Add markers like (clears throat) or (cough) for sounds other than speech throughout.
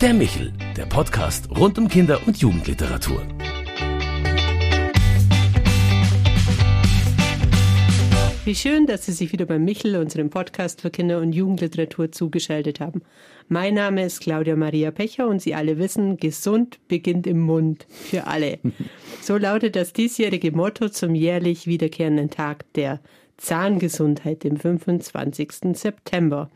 Der Michel, der Podcast rund um Kinder- und Jugendliteratur. Wie schön, dass Sie sich wieder beim Michel, unserem Podcast für Kinder- und Jugendliteratur, zugeschaltet haben. Mein Name ist Claudia Maria Pecher und Sie alle wissen, gesund beginnt im Mund für alle. (laughs) So lautet das diesjährige Motto zum jährlich wiederkehrenden Tag der Zahngesundheit, dem 25. September.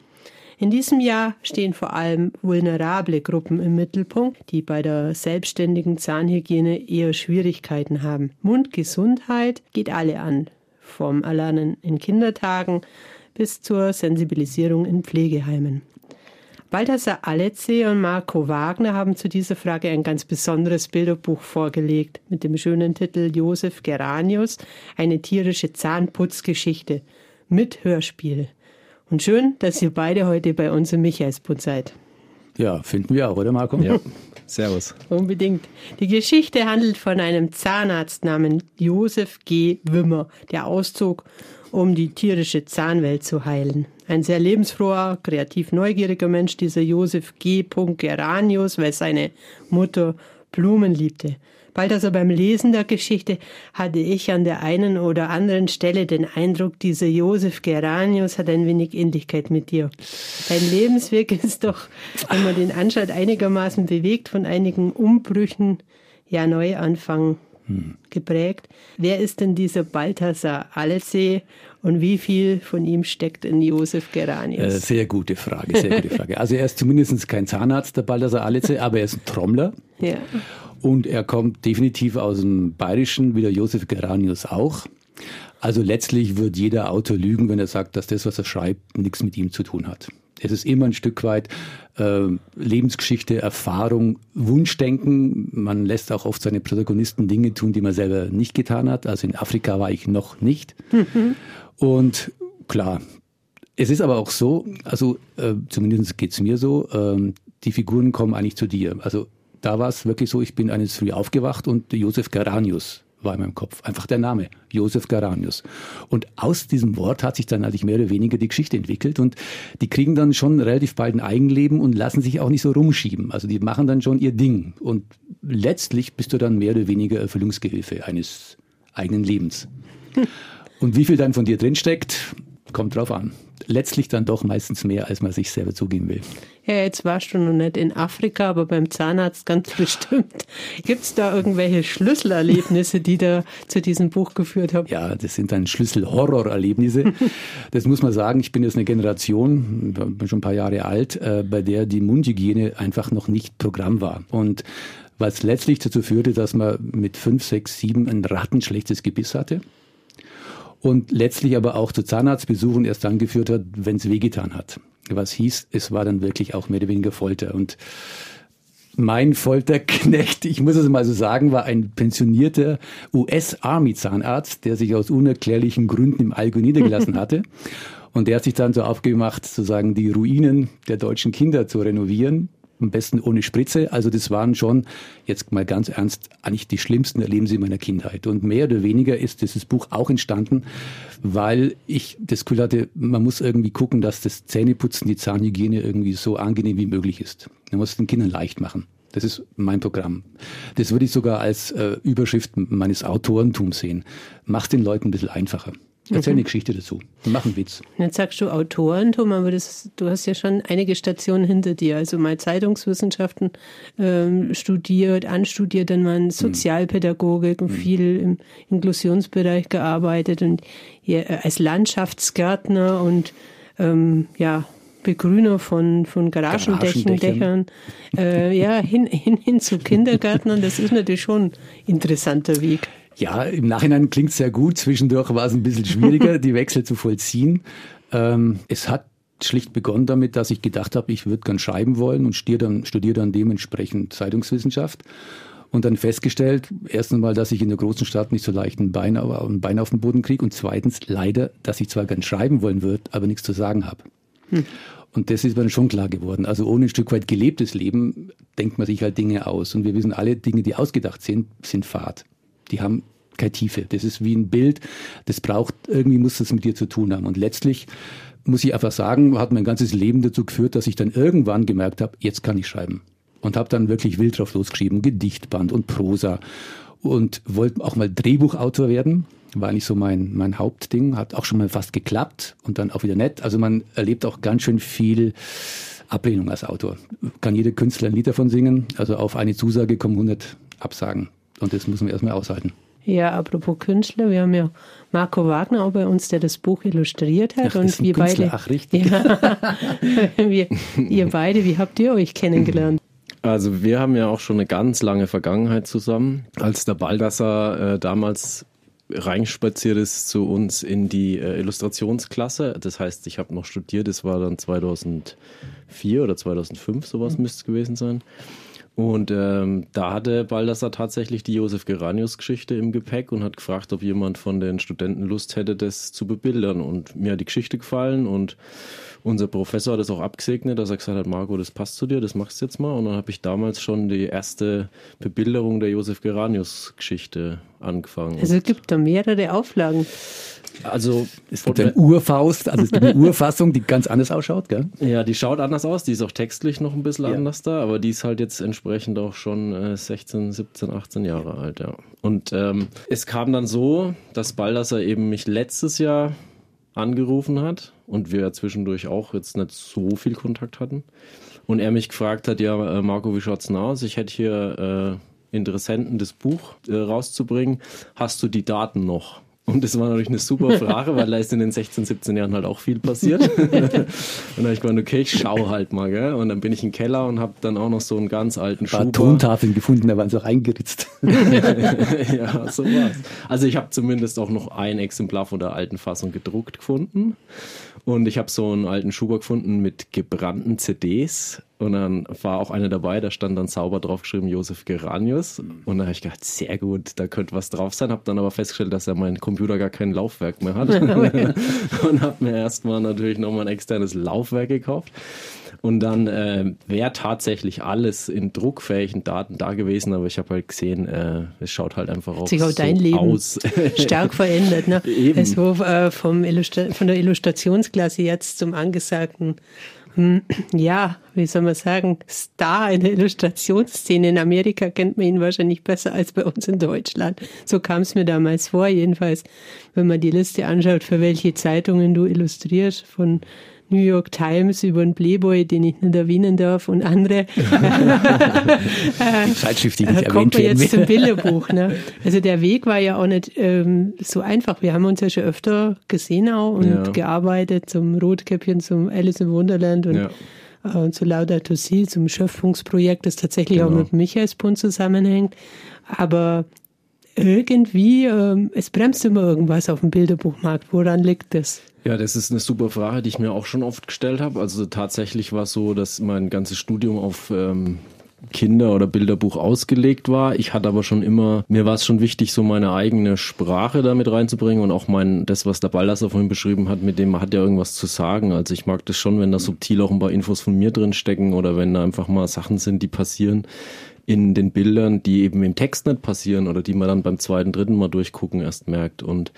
In diesem Jahr stehen vor allem vulnerable Gruppen im Mittelpunkt, die bei der selbstständigen Zahnhygiene eher Schwierigkeiten haben. Mundgesundheit geht alle an, vom Erlernen in Kindertagen bis zur Sensibilisierung in Pflegeheimen. Balthasar Aletze und Marco Wagner haben zu dieser Frage ein ganz besonderes Bilderbuch vorgelegt mit dem schönen Titel Josef Geranius, eine tierische Zahnputzgeschichte mit Hörspiel. Und schön, dass ihr beide heute bei uns im Michaelsbund seid. Ja, finden wir auch, oder Marco? Ja. (laughs) Servus. Unbedingt. Die Geschichte handelt von einem Zahnarzt namens Josef G. Wimmer, der auszog, um die tierische Zahnwelt zu heilen. Ein sehr lebensfroher, kreativ neugieriger Mensch, dieser Josef G. Geranius, weil seine Mutter Blumen liebte. Bald also beim Lesen der Geschichte hatte ich an der einen oder anderen Stelle den Eindruck, dieser Josef Geranius hat ein wenig Ähnlichkeit mit dir. Dein Lebensweg ist doch, wenn man den anschaut, einigermaßen bewegt von einigen Umbrüchen, ja Neuanfang hm. geprägt. Wer ist denn dieser Balthasar Alsee und wie viel von ihm steckt in Josef Geranius? Äh, sehr gute Frage, sehr gute Frage. Also er ist zumindest kein Zahnarzt, der Balthasar Alsee, aber er ist ein Trommler. Ja. Und er kommt definitiv aus dem Bayerischen, wie der Josef Geranius auch. Also letztlich wird jeder Autor lügen, wenn er sagt, dass das, was er schreibt, nichts mit ihm zu tun hat. Es ist immer ein Stück weit äh, Lebensgeschichte, Erfahrung, Wunschdenken. Man lässt auch oft seine Protagonisten Dinge tun, die man selber nicht getan hat. Also in Afrika war ich noch nicht. Mhm. Und klar, es ist aber auch so, also äh, zumindest geht's mir so, äh, die Figuren kommen eigentlich zu dir. Also da war es wirklich so, ich bin eines früh aufgewacht und Josef Geranius war in meinem Kopf. Einfach der Name, Josef Geranius. Und aus diesem Wort hat sich dann eigentlich mehr oder weniger die Geschichte entwickelt und die kriegen dann schon relativ bald ein Eigenleben und lassen sich auch nicht so rumschieben. Also die machen dann schon ihr Ding und letztlich bist du dann mehr oder weniger Erfüllungsgehilfe eines eigenen Lebens. (laughs) Und wie viel dann von dir drinsteckt, kommt drauf an. Letztlich dann doch meistens mehr, als man sich selber zugeben will. Ja, jetzt warst du noch nicht in Afrika, aber beim Zahnarzt ganz (laughs) bestimmt. Gibt es da irgendwelche Schlüsselerlebnisse, die da zu diesem Buch geführt haben? Ja, das sind dann Schlüsselhorrorerlebnisse. (laughs) das muss man sagen. Ich bin jetzt eine Generation, bin schon ein paar Jahre alt, äh, bei der die Mundhygiene einfach noch nicht Programm war. Und was letztlich dazu führte, dass man mit fünf, sechs, sieben ein rattenschlechtes Gebiss hatte und letztlich aber auch zu Zahnarztbesuchen erst dann geführt hat, wenn es wehgetan hat. Was hieß, es war dann wirklich auch mehr oder weniger Folter. Und mein Folterknecht, ich muss es mal so sagen, war ein pensionierter US-Army-Zahnarzt, der sich aus unerklärlichen Gründen im Allgäu niedergelassen (laughs) hatte. Und der hat sich dann so aufgemacht, sozusagen die Ruinen der deutschen Kinder zu renovieren am besten ohne Spritze. Also das waren schon, jetzt mal ganz ernst, eigentlich die schlimmsten Erlebnisse meiner Kindheit. Und mehr oder weniger ist dieses Buch auch entstanden, weil ich das Gefühl hatte, man muss irgendwie gucken, dass das Zähneputzen, die Zahnhygiene irgendwie so angenehm wie möglich ist. Man muss es den Kindern leicht machen. Das ist mein Programm. Das würde ich sogar als äh, Überschrift meines Autorentums sehen. Mach den Leuten ein bisschen einfacher. Erzähl mhm. eine Geschichte dazu. Mach einen Witz. Jetzt sagst du Autorentum, aber das, du hast ja schon einige Stationen hinter dir. Also mal Zeitungswissenschaften ähm, studiert, anstudiert, dann mal Sozialpädagogik und mhm. viel im Inklusionsbereich gearbeitet und ja, äh, als Landschaftsgärtner und ähm, ja, Begrüner von, von Garagendächern, Dächern, äh, ja, hin, hin, hin zu Kindergärtnern. Das ist natürlich schon ein interessanter Weg. Ja, im Nachhinein klingt es sehr gut. Zwischendurch war es ein bisschen schwieriger, (laughs) die Wechsel zu vollziehen. Ähm, es hat schlicht begonnen damit, dass ich gedacht habe, ich würde gern schreiben wollen und studiere dann, studiere dann dementsprechend Zeitungswissenschaft. Und dann festgestellt, erstens mal, dass ich in der großen Stadt nicht so leicht ein Bein, ein Bein auf den Boden kriege und zweitens leider, dass ich zwar gern schreiben wollen würde, aber nichts zu sagen habe. Hm. Und das ist mir dann schon klar geworden. Also ohne ein Stück weit gelebtes Leben denkt man sich halt Dinge aus. Und wir wissen alle, Dinge, die ausgedacht sind, sind Fahrt die haben keine Tiefe. Das ist wie ein Bild, das braucht, irgendwie muss das mit dir zu tun haben. Und letztlich muss ich einfach sagen, hat mein ganzes Leben dazu geführt, dass ich dann irgendwann gemerkt habe, jetzt kann ich schreiben. und habe dann wirklich wild drauf losgeschrieben, Gedichtband und Prosa und wollte auch mal Drehbuchautor werden. War eigentlich so mein, mein Hauptding, hat auch schon mal fast geklappt und dann auch wieder nett. Also man erlebt auch ganz schön viel Ablehnung als Autor. Kann jeder Künstler ein Lied davon singen. Also auf eine Zusage kommen 100 Absagen. Und das muss man erstmal aushalten. Ja, apropos Künstler, wir haben ja Marco Wagner auch bei uns, der das Buch illustriert hat. Ach, und wir Künstler. beide. Ach, richtig. Ja, (laughs) wir, ihr beide, wie habt ihr euch kennengelernt? Also wir haben ja auch schon eine ganz lange Vergangenheit zusammen. Als der Baldassar äh, damals reinspaziert ist zu uns in die äh, Illustrationsklasse. Das heißt, ich habe noch studiert, das war dann 2004 oder 2005, sowas mhm. müsste es gewesen sein. Und ähm, da hatte Baldassar tatsächlich die Josef Geranius-Geschichte im Gepäck und hat gefragt, ob jemand von den Studenten Lust hätte, das zu bebildern. Und mir hat die Geschichte gefallen und unser Professor hat es auch abgesegnet, dass er gesagt hat, Marco, das passt zu dir, das machst du jetzt mal. Und dann habe ich damals schon die erste Bebilderung der Josef Geranius-Geschichte angefangen. Also es gibt da mehrere Auflagen. Also es gibt eine Urfaust, also es gibt eine (laughs) Urfassung, die ganz anders ausschaut, gell? Ja, die schaut anders aus, die ist auch textlich noch ein bisschen ja. anders da, aber die ist halt jetzt entsprechend auch schon äh, 16, 17, 18 Jahre alt, ja. Und ähm, es kam dann so, dass Baldassar eben mich letztes Jahr angerufen hat und wir zwischendurch auch jetzt nicht so viel Kontakt hatten. Und er mich gefragt hat, ja, äh, Marco, wie schaut's denn aus? Ich hätte hier äh, Interessenten, das Buch äh, rauszubringen. Hast du die Daten noch? Und das war natürlich eine super Frage, weil da ist in den 16, 17 Jahren halt auch viel passiert. (laughs) und dann habe ich gemeint, okay, ich schau halt mal, gell? Und dann bin ich im Keller und habe dann auch noch so einen ganz alten Schuh. Tontafeln gefunden, da waren sie auch eingeritzt. (laughs) ja, so war's. Also ich habe zumindest auch noch ein Exemplar von der alten Fassung gedruckt gefunden. Und ich habe so einen alten Schuber gefunden mit gebrannten CDs. Und dann war auch einer dabei, da stand dann sauber drauf geschrieben Josef Geranius. Und da habe ich gedacht, sehr gut, da könnte was drauf sein. Habe dann aber festgestellt, dass ja mein Computer gar kein Laufwerk mehr hat. (laughs) (laughs) und habe mir erstmal natürlich nochmal ein externes Laufwerk gekauft. Und dann äh, wäre tatsächlich alles in druckfähigen Daten da gewesen, aber ich habe halt gesehen, äh, es schaut halt einfach auch, so dein Leben aus. (laughs) stark verändert. Ne? Eben. Es war äh, vom von der Illustrationsklasse jetzt zum angesagten ja, wie soll man sagen, Star in der Illustrationsszene. In Amerika kennt man ihn wahrscheinlich besser als bei uns in Deutschland. So kam es mir damals vor, jedenfalls, wenn man die Liste anschaut, für welche Zeitungen du illustrierst, von New York Times über einen Playboy, den ich nicht erwähnen darf, und andere. Zeitschrift, die nicht erwähnt kommt man jetzt zum Bilderbuch. Ne? Also der Weg war ja auch nicht ähm, so einfach. Wir haben uns ja schon öfter gesehen auch und ja. gearbeitet zum Rotkäppchen, zum Alice in Wonderland und ja äh, zu Laudato Si, zum Schöpfungsprojekt, das tatsächlich genau. auch mit Michaelsbund zusammenhängt. Aber irgendwie, ähm, es bremst immer irgendwas auf dem Bilderbuchmarkt. Woran liegt das? Ja, das ist eine super Frage, die ich mir auch schon oft gestellt habe. Also tatsächlich war es so, dass mein ganzes Studium auf ähm, Kinder- oder Bilderbuch ausgelegt war. Ich hatte aber schon immer, mir war es schon wichtig, so meine eigene Sprache damit reinzubringen und auch mein, das, was der Ballasser vorhin beschrieben hat, mit dem man hat ja irgendwas zu sagen. Also ich mag das schon, wenn da subtil auch ein paar Infos von mir drin stecken oder wenn da einfach mal Sachen sind, die passieren, in den Bildern, die eben im Text nicht passieren oder die man dann beim zweiten, dritten Mal durchgucken erst merkt. Und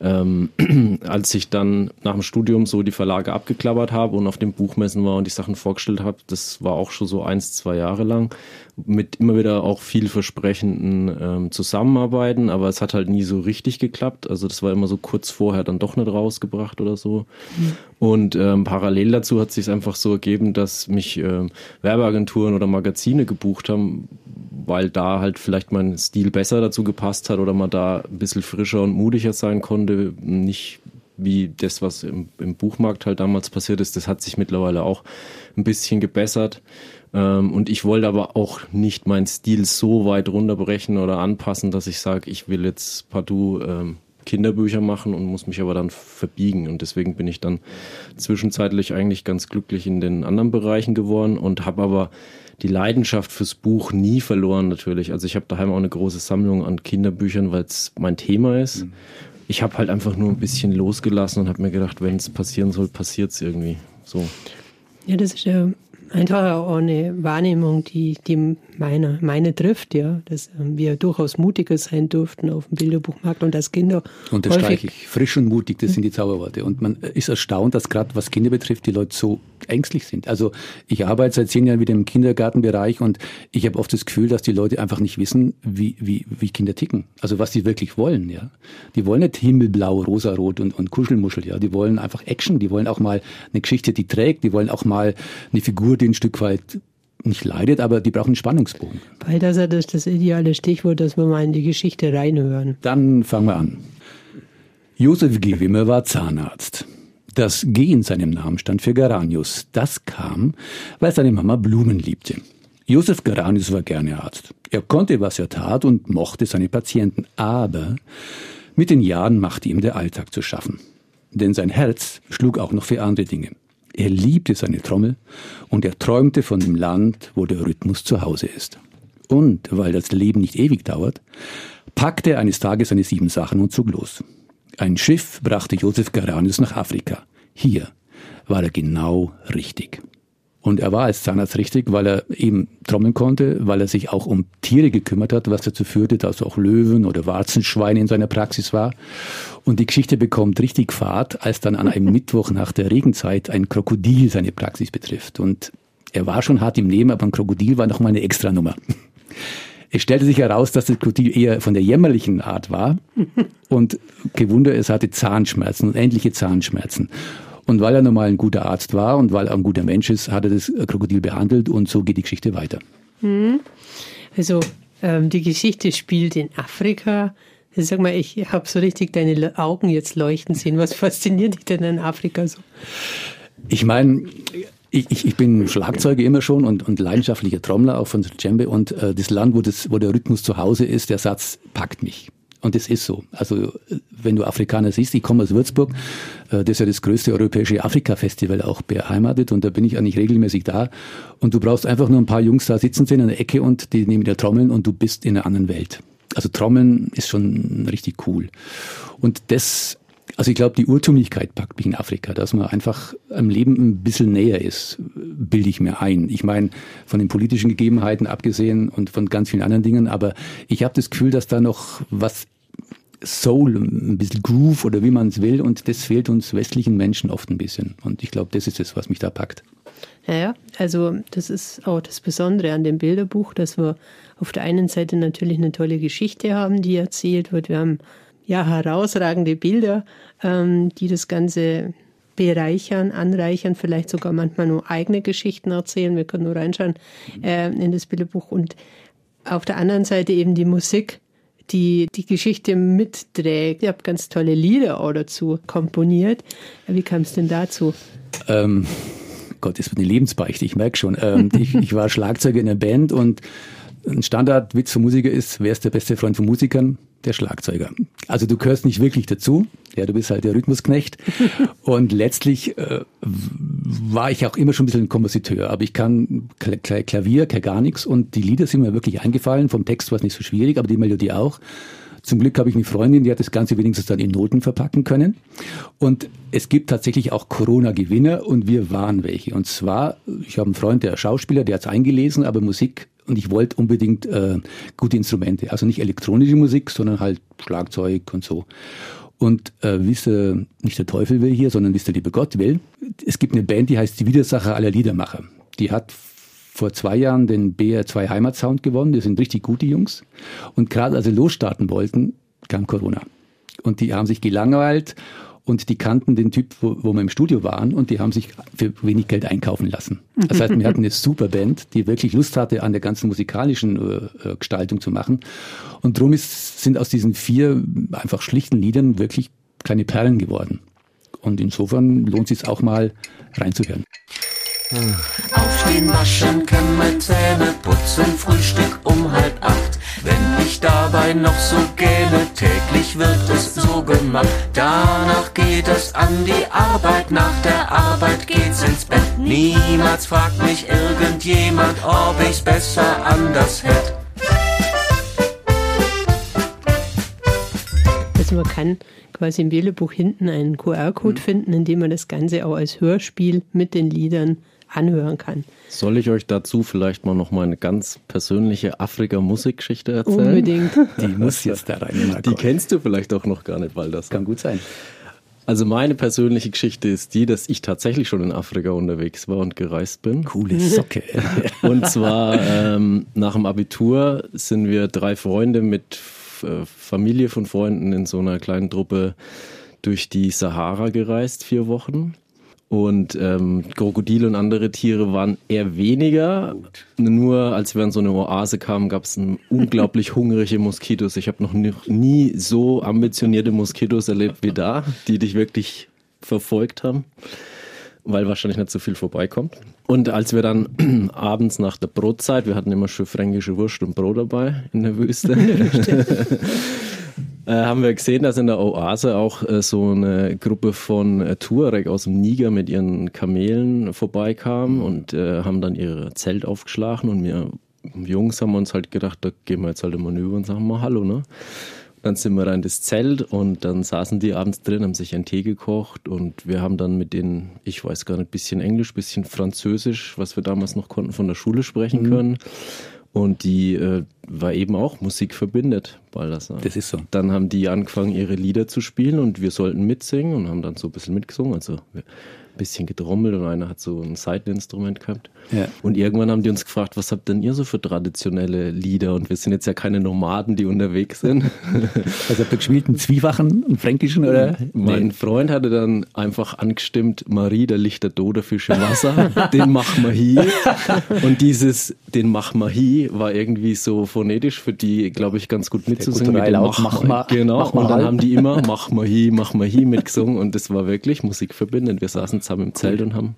ähm, (clears throat) als ich dann nach dem Studium so die Verlage abgeklappert habe und auf dem Buchmessen war und die Sachen vorgestellt habe, das war auch schon so eins, zwei Jahre lang, mit immer wieder auch vielversprechenden ähm, Zusammenarbeiten, aber es hat halt nie so richtig geklappt. Also das war immer so kurz vorher dann doch nicht rausgebracht oder so. Mhm. Und ähm, parallel dazu hat sich einfach so ergeben, dass mich ähm, Werbeagenturen oder Magazine gebucht haben, weil da halt vielleicht mein Stil besser dazu gepasst hat oder man da ein bisschen frischer und mutiger sein konnte. Nicht wie das, was im, im Buchmarkt halt damals passiert ist. Das hat sich mittlerweile auch ein bisschen gebessert. Ähm, und ich wollte aber auch nicht meinen Stil so weit runterbrechen oder anpassen, dass ich sage, ich will jetzt partout ähm, Kinderbücher machen und muss mich aber dann verbiegen. Und deswegen bin ich dann zwischenzeitlich eigentlich ganz glücklich in den anderen Bereichen geworden und habe aber die Leidenschaft fürs Buch nie verloren natürlich. Also ich habe daheim auch eine große Sammlung an Kinderbüchern, weil es mein Thema ist. Mhm. Ich habe halt einfach nur ein bisschen losgelassen und habe mir gedacht, wenn es passieren soll, passiert es irgendwie. So. Ja, das ist ja einfach auch eine Wahrnehmung, die, die meine, meine trifft, ja, dass ähm, wir durchaus mutiger sein durften auf dem Bilderbuchmarkt und als Kinder. Unterstreiche ich. Frisch und mutig, das sind die Zauberworte. Und man ist erstaunt, dass gerade was Kinder betrifft, die Leute so ängstlich sind. Also ich arbeite seit zehn Jahren wieder im Kindergartenbereich und ich habe oft das Gefühl, dass die Leute einfach nicht wissen, wie, wie, wie Kinder ticken. Also was sie wirklich wollen, ja. Die wollen nicht himmelblau, rosarot und, und Kuschelmuschel, ja. Die wollen einfach Action, die wollen auch mal eine Geschichte, die trägt, die wollen auch mal eine Figur, die ein Stück weit nicht leidet, aber die brauchen einen Spannungsbogen. Balthasar, das ist das ideale Stichwort, dass wir mal in die Geschichte reinhören. Dann fangen wir an. Josef Gewimmer war Zahnarzt. Das G in seinem Namen stand für Geranius. Das kam, weil seine Mama Blumen liebte. Josef Geranius war gerne Arzt. Er konnte, was er tat und mochte seine Patienten. Aber mit den Jahren machte ihm der Alltag zu schaffen. Denn sein Herz schlug auch noch für andere Dinge. Er liebte seine Trommel und er träumte von dem Land, wo der Rhythmus zu Hause ist. Und weil das Leben nicht ewig dauert, packte er eines Tages seine sieben Sachen und zog los. Ein Schiff brachte Josef Geranius nach Afrika. Hier war er genau richtig. Und er war als Zahnarzt richtig, weil er eben trommeln konnte, weil er sich auch um Tiere gekümmert hat, was dazu führte, dass auch Löwen oder Warzenschweine in seiner Praxis war. Und die Geschichte bekommt richtig Fahrt, als dann an einem (laughs) Mittwoch nach der Regenzeit ein Krokodil seine Praxis betrifft. Und er war schon hart im Nehmen, aber ein Krokodil war nochmal eine Extranummer. Es stellte sich heraus, dass das Krokodil eher von der jämmerlichen Art war. (laughs) Und gewunder, es hatte Zahnschmerzen und endliche Zahnschmerzen. Und weil er normal ein guter Arzt war und weil er ein guter Mensch ist, hat er das Krokodil behandelt und so geht die Geschichte weiter. Hm. Also ähm, die Geschichte spielt in Afrika. Sag mal, ich habe so richtig deine Augen jetzt leuchten sehen. Was (laughs) fasziniert dich denn in Afrika so? Ich meine, ich, ich, ich bin Schlagzeuger immer schon und, und leidenschaftlicher Trommler auch von Djembe und äh, das Land, wo, das, wo der Rhythmus zu Hause ist, der Satz packt mich. Und das ist so. Also wenn du Afrikaner siehst, ich komme aus Würzburg, äh, das ist ja das größte europäische Afrika-Festival auch beheimatet und da bin ich eigentlich regelmäßig da. Und du brauchst einfach nur ein paar Jungs da sitzen sehen in der Ecke und die nehmen dir Trommeln und du bist in einer anderen Welt. Also Trommeln ist schon richtig cool. Und das also ich glaube, die Urtümlichkeit packt mich in Afrika, dass man einfach am Leben ein bisschen näher ist, bilde ich mir ein. Ich meine, von den politischen Gegebenheiten abgesehen und von ganz vielen anderen Dingen, aber ich habe das Gefühl, dass da noch was Soul, ein bisschen Groove oder wie man es will und das fehlt uns westlichen Menschen oft ein bisschen. Und ich glaube, das ist es, was mich da packt. Naja, also das ist auch das Besondere an dem Bilderbuch, dass wir auf der einen Seite natürlich eine tolle Geschichte haben, die erzählt wird. Wir haben ja, herausragende Bilder, ähm, die das Ganze bereichern, anreichern, vielleicht sogar manchmal nur eigene Geschichten erzählen. Wir können nur reinschauen äh, in das Bilderbuch. Und auf der anderen Seite eben die Musik, die die Geschichte mitträgt. Ihr habt ganz tolle Lieder auch dazu komponiert. Wie kam es denn dazu? Ähm, Gott, das wird eine Lebensbeichte, ich merke schon. Ähm, ich, (laughs) ich war Schlagzeuger in einer Band und ein Standardwitz für Musiker ist, wer ist der beste Freund von Musikern? Der Schlagzeuger. Also du gehörst nicht wirklich dazu. Ja, du bist halt der Rhythmusknecht. (laughs) Und letztlich äh, war ich auch immer schon ein bisschen ein Kompositeur. Aber ich kann Klavier, kein gar nichts. Und die Lieder sind mir wirklich eingefallen. Vom Text war es nicht so schwierig, aber die Melodie auch. Zum Glück habe ich eine Freundin, die hat das Ganze wenigstens dann in Noten verpacken können. Und es gibt tatsächlich auch Corona-Gewinner und wir waren welche. Und zwar, ich habe einen Freund, der Schauspieler, der hat es eingelesen, aber Musik und ich wollte unbedingt äh, gute Instrumente. Also nicht elektronische Musik, sondern halt Schlagzeug und so. Und äh, wie es nicht der Teufel will hier, sondern wie es der liebe Gott will. Es gibt eine Band, die heißt die Widersacher aller Liedermacher. Die hat vor zwei Jahren den BR2 Heimatsound gewonnen. Die sind richtig gute Jungs. Und gerade als sie losstarten wollten, kam Corona. Und die haben sich gelangweilt und die kannten den Typ, wo, wo wir im Studio waren und die haben sich für wenig Geld einkaufen lassen. Das heißt, wir hatten eine super Band, die wirklich Lust hatte, an der ganzen musikalischen äh, äh, Gestaltung zu machen. Und drum ist, sind aus diesen vier einfach schlichten Liedern wirklich kleine Perlen geworden. Und insofern lohnt es sich auch mal reinzuhören. Aufstehen, waschen, kämmen, Zähne putzen, Frühstück um halb acht. Wenn ich dabei noch so gähne, täglich wird es so gemacht. Danach geht es an die Arbeit, nach der Arbeit geht's ins Bett. Niemals fragt mich irgendjemand, ob ich's besser anders hätte. Also man kann quasi im Bilderbuch hinten einen QR-Code mhm. finden, in dem man das Ganze auch als Hörspiel mit den Liedern anhören kann. Soll ich euch dazu vielleicht mal noch mal eine ganz persönliche Afrika-Musikgeschichte erzählen? Unbedingt. (laughs) Die muss jetzt da rein. Marco. Die kennst du vielleicht auch noch gar nicht, weil das kann gut sein. Also meine persönliche Geschichte ist die, dass ich tatsächlich schon in Afrika unterwegs war und gereist bin. Coole Socke. (laughs) und zwar ähm, nach dem Abitur sind wir drei Freunde mit äh, Familie von Freunden in so einer kleinen Truppe durch die Sahara gereist, vier Wochen. Und ähm, Krokodile und andere Tiere waren eher weniger. Nur als wir an so eine Oase kamen, gab es unglaublich (laughs) hungrige Moskitos. Ich habe noch nie so ambitionierte Moskitos erlebt wie da, die dich wirklich verfolgt haben, weil wahrscheinlich nicht so viel vorbeikommt. Und als wir dann (clears throat) abends nach der Brotzeit, wir hatten immer schön fränkische Wurst und Brot dabei in der Wüste. (laughs) (laughs) äh, haben wir gesehen, dass in der Oase auch äh, so eine Gruppe von äh, Tuareg aus dem Niger mit ihren Kamelen vorbeikam und äh, haben dann ihr Zelt aufgeschlagen und wir Jungs haben uns halt gedacht, da gehen wir jetzt halt ein Manöver und sagen mal Hallo, ne? Dann sind wir rein das Zelt und dann saßen die abends drin, haben sich einen Tee gekocht und wir haben dann mit denen, ich weiß gar nicht, bisschen Englisch, bisschen Französisch, was wir damals noch konnten, von der Schule sprechen mhm. können. Und die äh, war eben auch Musik verbindet, Baldassar. Das ist so. Dann haben die angefangen, ihre Lieder zu spielen und wir sollten mitsingen und haben dann so ein bisschen mitgesungen. Also wir, bisschen getrommelt und einer hat so ein Seiteninstrument gehabt. Ja. Und irgendwann haben die uns gefragt, was habt denn ihr so für traditionelle Lieder? Und wir sind jetzt ja keine Nomaden, die unterwegs sind. (laughs) Also habt ihr gespielt einen Zwiefachen, einen Fränkischen oder? Mein nee. Freund hatte dann einfach angestimmt, Marie, der Licht der Doderfisch im Wasser, den mach mal hier. (laughs) Und dieses, den mach mal hier, war irgendwie so phonetisch für die, glaube ich, ganz gut mitzusingen. Mit mach, mach mal. Genau. Mach mal und dann halt. haben die immer (laughs) mach mal hier, mach mal hier mitgesungen und das war wirklich musikverbindend. Wir saßen zusammen im Zelt und haben.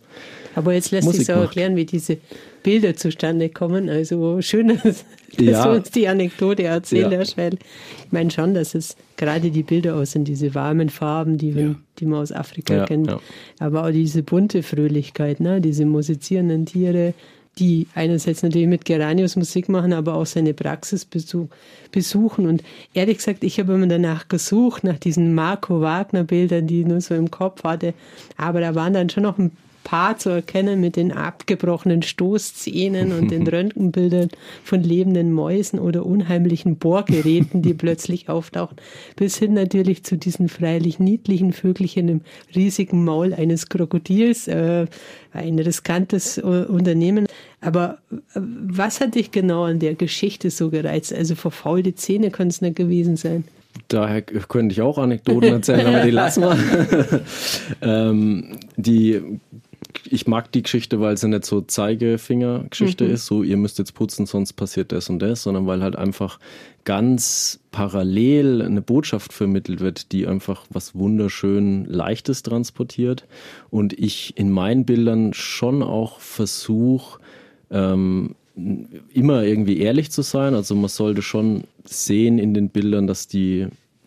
Aber jetzt lässt sich auch erklären, wie diese Bilder zustande kommen. Also schön, (laughs) dass, ja. du uns die Anekdote erzählst, ja. weil ich meine schon, dass es gerade die Bilder aus sind, diese warmen Farben, die, ja. die man aus Afrika kennt. Aber auch diese bunte Fröhlichkeit, ne? diese musizierenden Tiere, die einerseits natürlich mit Geranius Musik machen, aber auch seine Praxis besuchen. Und ehrlich gesagt, ich habe immer danach gesucht, nach diesen Marco Wagner Bildern, die ich nur so im Kopf hatte. Aber da waren dann schon noch ein Paar zu erkennen mit den abgebrochenen Stoßzähnen und den (laughs) Röntgenbildern von lebenden Mäusen oder unheimlichen Bohrgeräten, die (laughs) plötzlich auftauchen, bis hin natürlich zu diesen freilich niedlichen Vögelchen im riesigen Maul eines Krokodils, äh, ein riskantes äh, Unternehmen. Aber äh, was hat dich genau an der Geschichte so gereizt? Also verfaulte Zähne können es nicht gewesen sein. Daher könnte ich auch Anekdoten erzählen, aber die lassen wir. (laughs) ähm, die ich mag die Geschichte, weil sie nicht so Zeigefinger-Geschichte mhm. ist, so ihr müsst jetzt putzen, sonst passiert das und das, sondern weil halt einfach ganz parallel eine Botschaft vermittelt wird, die einfach was wunderschön Leichtes transportiert. Und ich in meinen Bildern schon auch versuche, ähm, immer irgendwie ehrlich zu sein. Also man sollte schon sehen in den Bildern, dass die,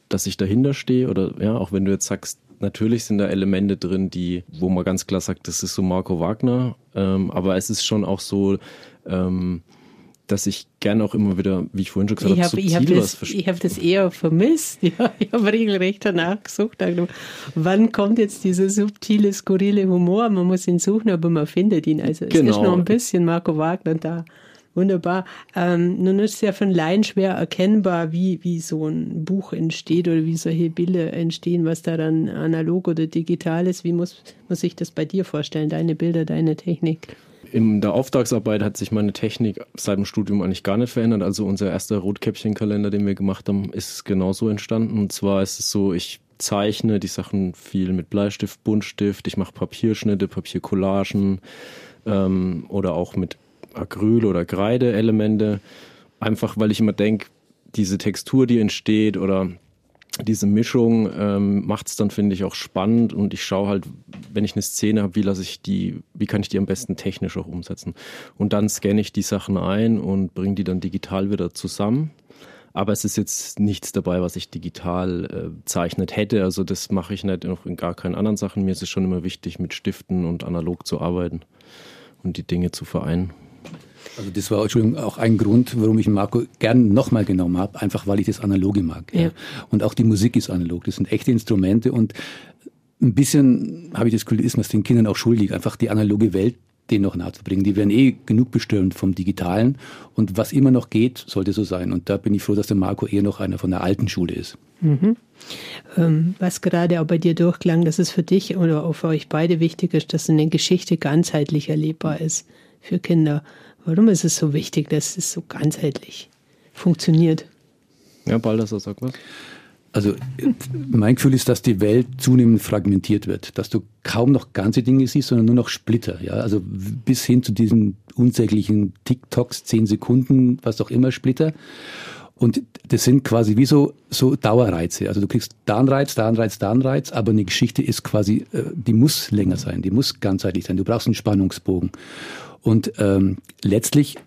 dass ich dahinter stehe oder ja, auch wenn du jetzt sagst, natürlich sind da Elemente drin, die, wo man ganz klar sagt, das ist so Marco Wagner, ähm, aber es ist schon auch so, ähm, dass ich gerne auch immer wieder, wie ich vorhin schon gesagt habe, ich habe das, ich habe das eher vermisst. (laughs) Ja, ich habe regelrecht danach gesucht. Wann kommt jetzt dieser subtile, skurrile Humor? Man muss ihn suchen, aber man findet ihn. Also es genau. ist noch ein bisschen Marco Wagner da. Wunderbar. Ähm, nun ist es ja von Laien schwer erkennbar, wie, wie so ein Buch entsteht oder wie solche Bilder entstehen, was da dann analog oder digital ist. Wie muss, muss ich das bei dir vorstellen, deine Bilder, deine Technik? In der Auftragsarbeit hat sich meine Technik seit dem Studium eigentlich gar nicht verändert. Also unser erster Rotkäppchenkalender, den wir gemacht haben, ist genauso entstanden. Und zwar ist es so, ich zeichne die Sachen viel mit Bleistift, Buntstift, ich mache Papierschnitte, Papiercollagen ähm, oder auch mit Acryl- oder Kreide-Elemente, einfach weil ich immer denke, diese Textur, die entsteht oder diese Mischung ähm, macht es dann, finde ich, auch spannend und ich schaue halt, wenn ich eine Szene habe, wie lasse ich die, wie kann ich die am besten technisch auch umsetzen. Und dann scanne ich die Sachen ein und bringe die dann digital wieder zusammen. Aber es ist jetzt nichts dabei, was ich digital äh, zeichnet hätte. Also das mache ich nicht noch in gar keinen anderen Sachen. Mir ist es schon immer wichtig, mit Stiften und analog zu arbeiten und die Dinge zu vereinen. Also das war Entschuldigung, auch ein Grund, warum ich Marco gern nochmal genommen habe, einfach weil ich das Analoge mag. Ja. Ja. Und auch die Musik ist analog, das sind echte Instrumente und ein bisschen habe ich das Gefühl, ist man es den Kindern auch schuldig, einfach die analoge Welt den noch nahezubringen. Die werden eh genug bestürmt vom Digitalen und was immer noch geht, sollte so sein. Und da bin ich froh, dass der Marco eher noch einer von der alten Schule ist. Mhm. Ähm, was gerade auch bei dir durchklang, dass es für dich oder auch für euch beide wichtig ist, dass eine Geschichte ganzheitlich erlebbar ist für Kinder. Warum ist es so wichtig, dass es so ganzheitlich funktioniert? Ja, Baldassar, sag was. Also mein Gefühl ist, dass die Welt zunehmend fragmentiert wird, dass du kaum noch ganze Dinge siehst, sondern nur noch Splitter. Ja? Also bis hin zu diesen unsäglichen TikToks, zehn Sekunden, was auch immer, Splitter. Und das sind quasi wie so, so Dauerreize. Also du kriegst da einen Reiz, da einen Reiz, da einen Reiz, aber eine Geschichte ist quasi, äh, die muss länger sein, die muss ganzheitlich sein. Du brauchst einen Spannungsbogen. Und ähm, letztlich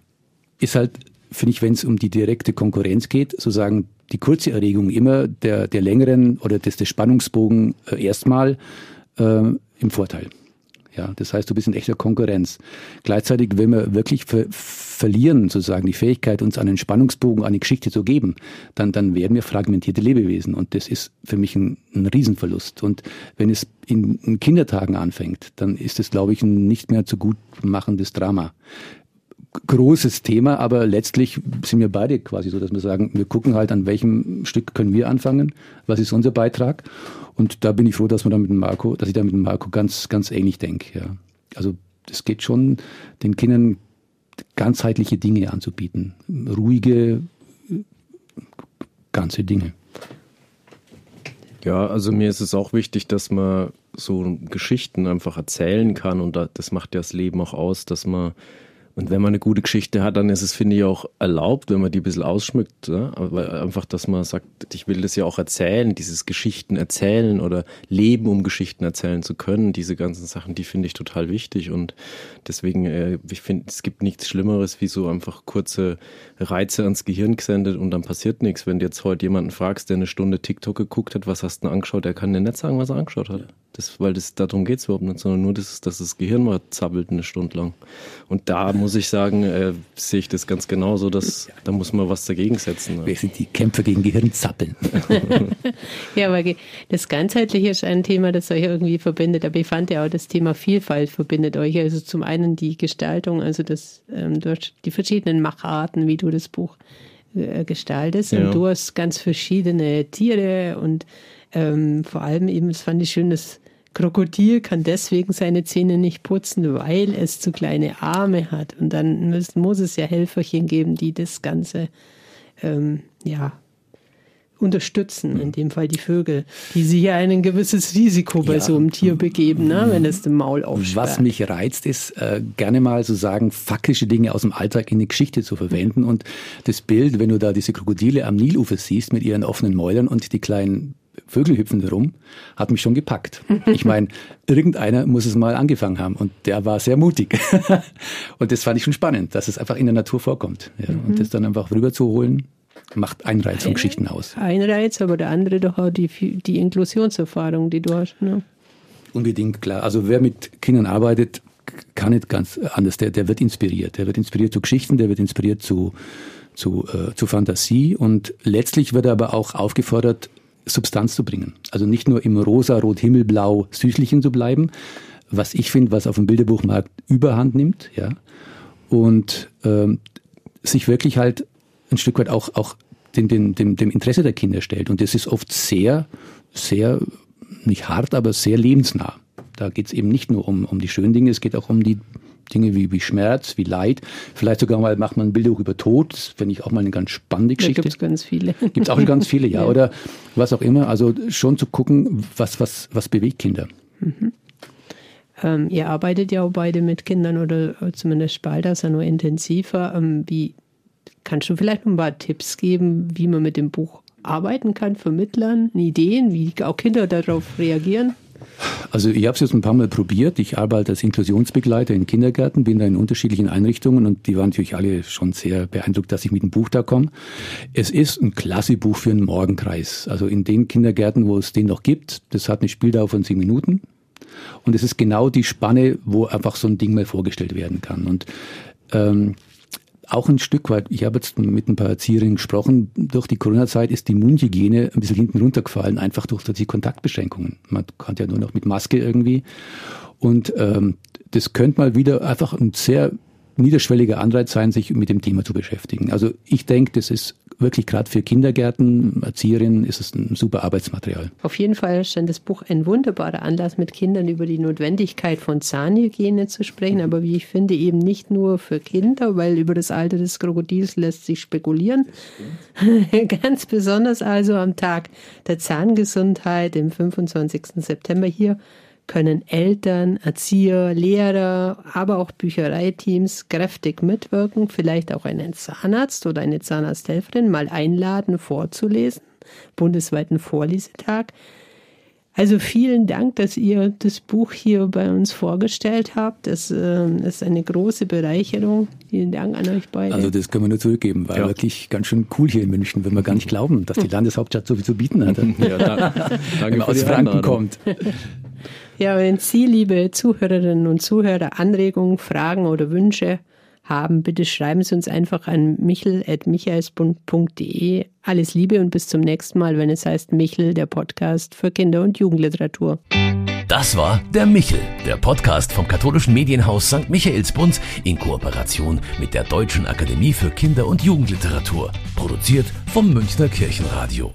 ist halt, finde ich, wenn es um die direkte Konkurrenz geht, sozusagen die kurze Erregung immer der, der längeren oder des, des Spannungsbogen äh, erstmal äh, im Vorteil. Ja, das heißt, du bist in echter Konkurrenz. Gleichzeitig, wenn wir wirklich ver verlieren, sozusagen, die Fähigkeit, uns einen Spannungsbogen, eine Geschichte zu geben, dann, dann werden wir fragmentierte Lebewesen. Und das ist für mich ein, ein Riesenverlust. Und wenn es in, in Kindertagen anfängt, dann ist es, glaube ich, ein nicht mehr zu gut machendes Drama großes Thema, aber letztlich sind wir beide quasi so, dass wir sagen, wir gucken halt, an welchem Stück können wir anfangen, was ist unser Beitrag. Und da bin ich froh, dass man da mit dem Marco, dass ich da mit dem Marco ganz, ganz ähnlich denke. Ja. Also es geht schon, den Kindern ganzheitliche Dinge anzubieten. Ruhige, ganze Dinge. Ja, also mir ist es auch wichtig, dass man so Geschichten einfach erzählen kann und das macht ja das Leben auch aus, dass man und wenn man eine gute Geschichte hat, dann ist es, finde ich, auch erlaubt, wenn man die ein bisschen ausschmückt. Ja? Aber einfach, dass man sagt, ich will das ja auch erzählen, dieses Geschichten erzählen oder leben, um Geschichten erzählen zu können. Diese ganzen Sachen, die finde ich total wichtig. Und deswegen, äh, ich finde, es gibt nichts Schlimmeres, wie so einfach kurze Reize ans Gehirn gesendet und dann passiert nichts. Wenn du jetzt heute jemanden fragst, der eine Stunde TikTok geguckt hat, was hast du denn angeschaut, der kann dir nicht sagen, was er angeschaut hat. Das, weil das, darum geht es überhaupt nicht, sondern nur, das, dass das Gehirn mal zappelt eine Stunde lang. Und da muss ich sagen, äh, sehe ich das ganz genauso, dass da muss man was dagegen setzen. Ne? Wir sind die Kämpfer gegen Gehirnzappeln. (laughs) ja, aber das Ganzheitliche ist ein Thema, das euch irgendwie verbindet. Aber ich fand ja auch, das Thema Vielfalt verbindet euch. Also zum einen die Gestaltung, also das, ähm, durch die verschiedenen Macharten, wie du das Buch gestaltest. Ja. Und du hast ganz verschiedene Tiere und ähm, vor allem eben, das fand ich schön, das Krokodil kann deswegen seine Zähne nicht putzen, weil es zu kleine Arme hat. Und dann muss, muss es ja Helferchen geben, die das Ganze ähm, ja, unterstützen, in dem Fall die Vögel, die sich ja ein gewisses Risiko bei ja. so einem Tier begeben, ne, wenn es dem Maul aufsperrt. Was mich reizt, ist äh, gerne mal so sagen, faktische Dinge aus dem Alltag in eine Geschichte zu verwenden und das Bild, wenn du da diese Krokodile am Nilufer siehst mit ihren offenen Mäulern und die kleinen Vögel hüpfen rum, hat mich schon gepackt. (laughs) Ich meine, irgendeiner muss es mal angefangen haben und der war sehr mutig. (laughs) und das fand ich schon spannend, dass es einfach in der Natur vorkommt. Ja, mhm. Und das dann einfach rüberzuholen, macht einen Reiz von Geschichten aus. Ein Reiz, aber der andere doch auch die, die Inklusionserfahrung, die du hast. Ne? Unbedingt, klar. Also wer mit Kindern arbeitet, kann nicht ganz anders. Der, der wird inspiriert. Der wird inspiriert zu Geschichten, der wird inspiriert zu, zu, äh, zu Fantasie und letztlich wird er aber auch aufgefordert, Substanz zu bringen. Also nicht nur im rosa, rot, himmelblau, süßlichen zu bleiben, was ich finde, was auf dem Bilderbuchmarkt überhand nimmt, ja, und ähm, sich wirklich halt ein Stück weit auch, auch dem, dem, dem, dem Interesse der Kinder stellt. Und das ist oft sehr, sehr, nicht hart, aber sehr lebensnah. Da geht es eben nicht nur um, um die schönen Dinge, es geht auch um die Dinge wie, wie Schmerz, wie Leid. Vielleicht sogar mal macht man ein Bilder über Tod. Das finde ich auch mal eine ganz spannende Geschichte. Gibt es ganz viele. Gibt es auch ganz viele, ja. (laughs) ja. Oder was auch immer. Also schon zu gucken, was, was, was bewegt Kinder. Mhm. Ähm, ihr arbeitet ja auch beide mit Kindern oder zumindest bald, das ja nur intensiver. Ähm, wie kannst du vielleicht noch ein paar Tipps geben, wie man mit dem Buch arbeiten kann, vermittlern, Ideen, wie auch Kinder darauf reagieren? Also ich habe es jetzt ein paar Mal probiert. Ich arbeite als Inklusionsbegleiter in Kindergärten, bin da in unterschiedlichen Einrichtungen und die waren natürlich alle schon sehr beeindruckt, dass ich mit dem Buch da komme. Es ist ein klasse Buch für einen Morgenkreis. Also in den Kindergärten, wo es den noch gibt, das hat eine Spieldauer von zehn Minuten. Und es ist genau die Spanne, wo einfach so ein Ding mal vorgestellt werden kann. Und ähm, auch ein Stück weit, ich habe jetzt mit ein paar Erzieherinnen gesprochen, durch die Corona-Zeit ist die Mundhygiene ein bisschen hinten runtergefallen, einfach durch die Kontaktbeschränkungen. Man kann ja nur noch mit Maske irgendwie. Und ähm, das könnte mal wieder einfach ein sehr niederschwelliger Anreiz sein, sich mit dem Thema zu beschäftigen. Also ich denke, das ist wirklich gerade für Kindergärten, Erzieherinnen ist es ein super Arbeitsmaterial. Auf jeden Fall stand das Buch ein wunderbarer Anlass, mit Kindern über die Notwendigkeit von Zahnhygiene zu sprechen, aber wie ich finde, eben nicht nur für Kinder, weil über das Alter des Krokodils lässt sich spekulieren. (laughs) Ganz besonders also am Tag der Zahngesundheit, dem 25. September hier können Eltern, Erzieher, Lehrer, aber auch Büchereiteams kräftig mitwirken, vielleicht auch einen Zahnarzt oder eine Zahnarzthelferin mal einladen, vorzulesen, bundesweiten Vorlesetag. Also vielen Dank, dass ihr das Buch hier bei uns vorgestellt habt. Das äh, ist eine große Bereicherung. Vielen Dank an euch beide. Also das können wir nur zurückgeben. War ja. wirklich ganz schön cool hier in München, wenn wir gar nicht glauben, dass die (laughs) Landeshauptstadt so viel zu bieten hatte. ja, da, danke wenn man aus Franken kommt. Ja, wenn Sie, liebe Zuhörerinnen und Zuhörer, Anregungen, Fragen oder Wünsche haben, bitte schreiben Sie uns einfach an michel.michaelsbund.de. Alles Liebe und bis zum nächsten Mal, wenn es heißt Michel, der Podcast für Kinder- und Jugendliteratur. Das war der Michel, der Podcast vom katholischen Medienhaus St. Michaelsbund in Kooperation mit der Deutschen Akademie für Kinder- und Jugendliteratur. Produziert vom Münchner Kirchenradio.